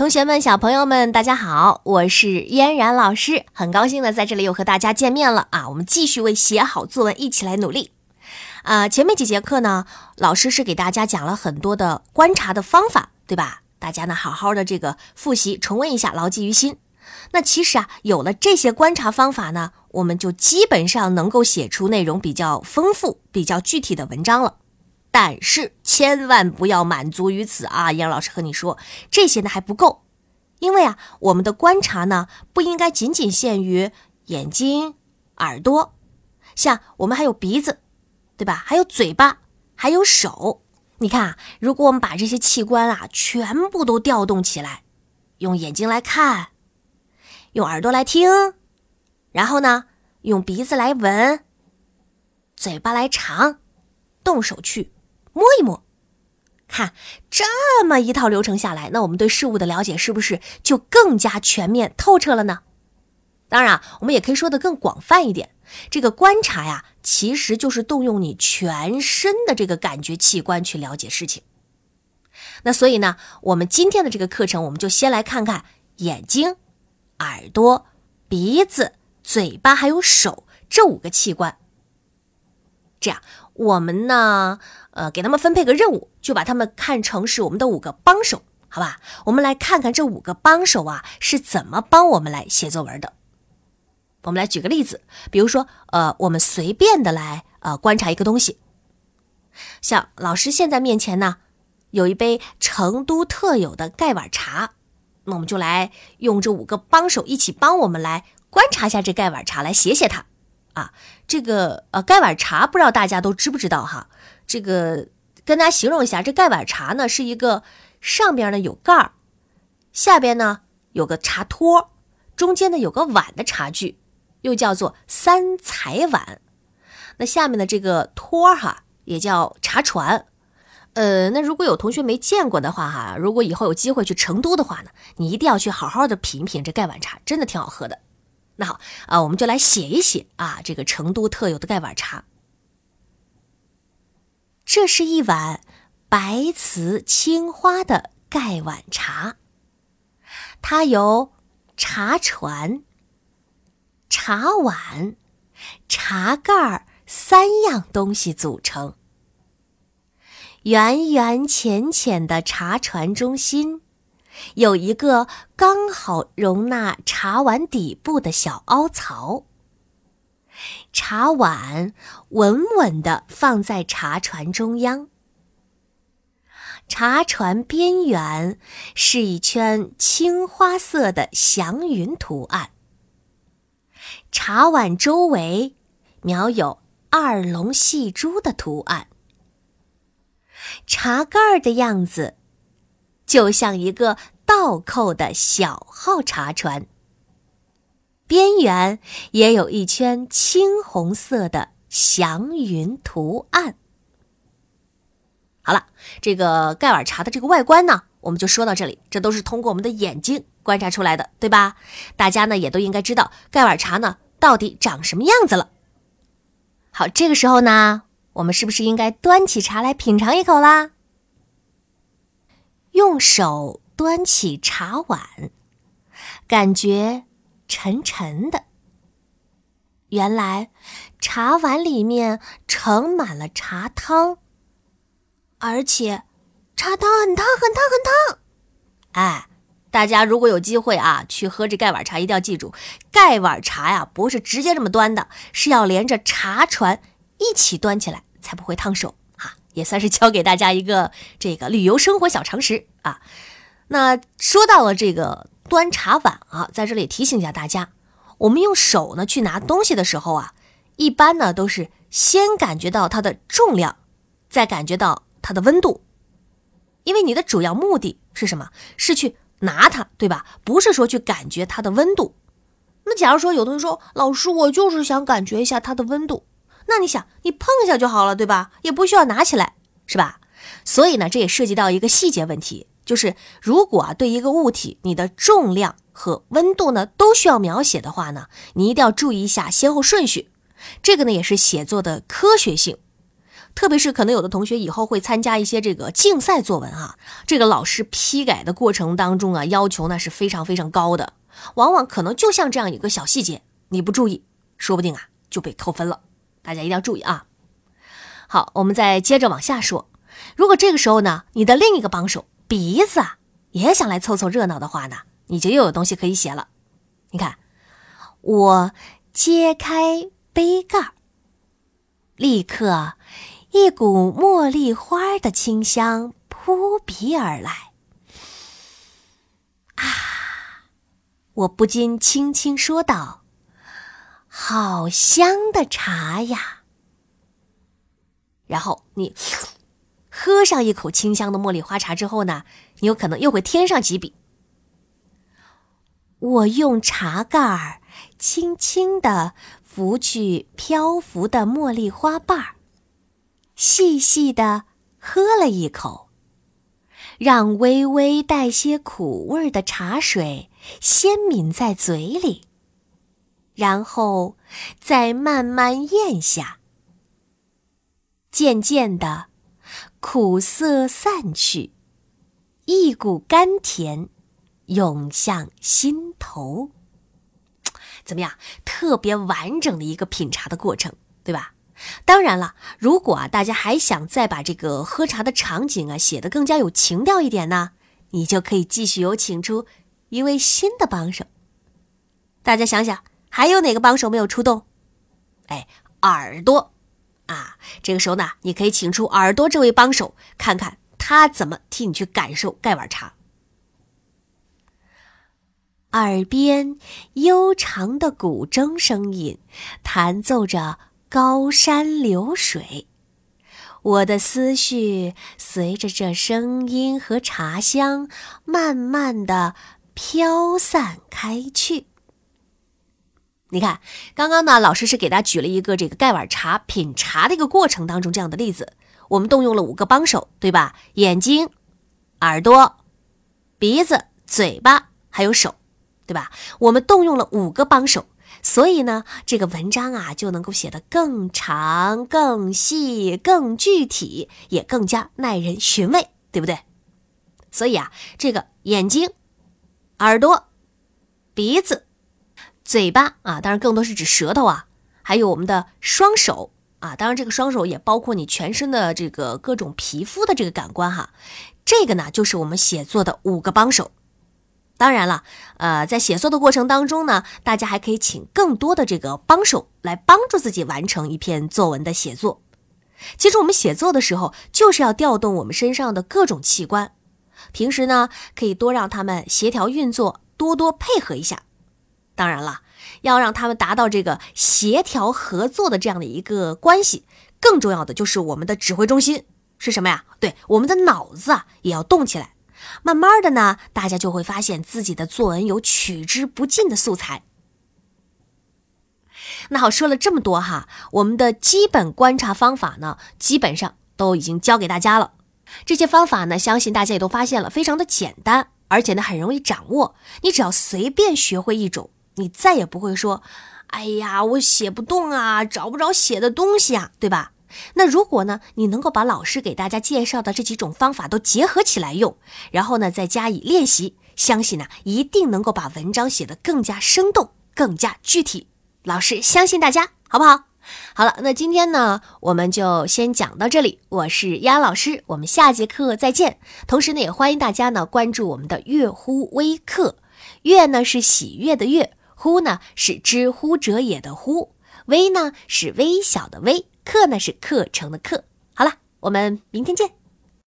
同学们、小朋友们，大家好，我是嫣然老师，很高兴呢在这里又和大家见面了啊！我们继续为写好作文一起来努力啊！前面几节课呢，老师是给大家讲了很多的观察的方法，对吧？大家呢好好的这个复习、重温一下，牢记于心。那其实啊，有了这些观察方法呢，我们就基本上能够写出内容比较丰富、比较具体的文章了。但是千万不要满足于此啊！杨老师和你说，这些呢还不够，因为啊，我们的观察呢不应该仅仅限于眼睛、耳朵，像我们还有鼻子，对吧？还有嘴巴，还有手。你看啊，如果我们把这些器官啊全部都调动起来，用眼睛来看，用耳朵来听，然后呢，用鼻子来闻，嘴巴来尝，动手去。摸一摸，看这么一套流程下来，那我们对事物的了解是不是就更加全面透彻了呢？当然，我们也可以说的更广泛一点，这个观察呀，其实就是动用你全身的这个感觉器官去了解事情。那所以呢，我们今天的这个课程，我们就先来看看眼睛、耳朵、鼻子、嘴巴还有手这五个器官。这样，我们呢？呃，给他们分配个任务，就把他们看成是我们的五个帮手，好吧？我们来看看这五个帮手啊是怎么帮我们来写作文的。我们来举个例子，比如说，呃，我们随便的来呃观察一个东西，像老师现在面前呢有一杯成都特有的盖碗茶，那我们就来用这五个帮手一起帮我们来观察一下这盖碗茶，来写写它。啊，这个呃盖碗茶不知道大家都知不知道哈？这个跟大家形容一下，这盖碗茶呢是一个上边呢有盖儿，下边呢有个茶托，中间呢有个碗的茶具，又叫做三彩碗。那下面的这个托哈也叫茶船。呃，那如果有同学没见过的话哈，如果以后有机会去成都的话呢，你一定要去好好的品品这盖碗茶，真的挺好喝的。那好啊，我们就来写一写啊，这个成都特有的盖碗茶。这是一碗白瓷青花的盖碗茶，它由茶船、茶碗、茶盖三样东西组成。圆圆浅浅的茶船中心。有一个刚好容纳茶碗底部的小凹槽，茶碗稳稳地放在茶船中央，茶船边缘是一圈青花色的祥云图案，茶碗周围描有二龙戏珠的图案，茶盖的样子。就像一个倒扣的小号茶船，边缘也有一圈青红色的祥云图案。好了，这个盖碗茶的这个外观呢，我们就说到这里。这都是通过我们的眼睛观察出来的，对吧？大家呢也都应该知道盖碗茶呢到底长什么样子了。好，这个时候呢，我们是不是应该端起茶来品尝一口啦？用手端起茶碗，感觉沉沉的。原来茶碗里面盛满了茶汤，而且茶汤很烫很烫很烫。哎，大家如果有机会啊，去喝这盖碗茶，一定要记住，盖碗茶呀不是直接这么端的，是要连着茶船一起端起来，才不会烫手。也算是教给大家一个这个旅游生活小常识啊。那说到了这个端茶碗啊，在这里提醒一下大家，我们用手呢去拿东西的时候啊，一般呢都是先感觉到它的重量，再感觉到它的温度，因为你的主要目的是什么？是去拿它，对吧？不是说去感觉它的温度。那假如说有同学说，老师，我就是想感觉一下它的温度。那你想，你碰一下就好了，对吧？也不需要拿起来，是吧？所以呢，这也涉及到一个细节问题，就是如果啊，对一个物体，你的重量和温度呢都需要描写的话呢，你一定要注意一下先后顺序。这个呢，也是写作的科学性。特别是可能有的同学以后会参加一些这个竞赛作文啊，这个老师批改的过程当中啊，要求那是非常非常高的，往往可能就像这样一个小细节，你不注意，说不定啊就被扣分了。大家一定要注意啊。好，我们再接着往下说，如果这个时候呢，你的另一个帮手鼻子啊也想来凑凑热闹的话呢，你就又有东西可以写了。你看，我揭开杯盖。立刻，一股茉莉花的清香扑鼻而来。啊！我不禁轻轻说道：“好香的茶呀！”然后你喝上一口清香的茉莉花茶之后呢，你有可能又会添上几笔。我用茶盖儿轻轻的。拂去漂浮的茉莉花瓣儿，细细的喝了一口，让微微带些苦味的茶水先抿在嘴里，然后再慢慢咽下。渐渐的，苦涩散去，一股甘甜涌向心头。怎么样？特别完整的一个品茶的过程，对吧？当然了，如果啊大家还想再把这个喝茶的场景啊写得更加有情调一点呢，你就可以继续有请出一位新的帮手。大家想想，还有哪个帮手没有出动？哎，耳朵啊！这个时候呢，你可以请出耳朵这位帮手，看看他怎么替你去感受盖碗茶。耳边悠长的古筝声音，弹奏着高山流水。我的思绪随着这声音和茶香，慢慢的飘散开去。你看，刚刚呢，老师是给大家举了一个这个盖碗茶品茶的一个过程当中这样的例子。我们动用了五个帮手，对吧？眼睛、耳朵、鼻子、嘴巴，还有手。对吧？我们动用了五个帮手，所以呢，这个文章啊就能够写得更长、更细、更具体，也更加耐人寻味，对不对？所以啊，这个眼睛、耳朵、鼻子、嘴巴啊，当然更多是指舌头啊，还有我们的双手啊，当然这个双手也包括你全身的这个各种皮肤的这个感官哈。这个呢，就是我们写作的五个帮手。当然了，呃，在写作的过程当中呢，大家还可以请更多的这个帮手来帮助自己完成一篇作文的写作。其实我们写作的时候，就是要调动我们身上的各种器官，平时呢可以多让他们协调运作，多多配合一下。当然了，要让他们达到这个协调合作的这样的一个关系，更重要的就是我们的指挥中心是什么呀？对，我们的脑子啊也要动起来。慢慢的呢，大家就会发现自己的作文有取之不尽的素材。那好，说了这么多哈，我们的基本观察方法呢，基本上都已经教给大家了。这些方法呢，相信大家也都发现了，非常的简单，而且呢很容易掌握。你只要随便学会一种，你再也不会说：“哎呀，我写不动啊，找不着写的东西啊，对吧？”那如果呢，你能够把老师给大家介绍的这几种方法都结合起来用，然后呢再加以练习，相信呢一定能够把文章写得更加生动、更加具体。老师相信大家，好不好？好了，那今天呢我们就先讲到这里。我是丫老师，我们下节课再见。同时呢，也欢迎大家呢关注我们的月乎微课。月呢是喜悦的悦，乎呢是知乎者也的乎，微呢是微小的微。课呢是课程的课，好了，我们明天见。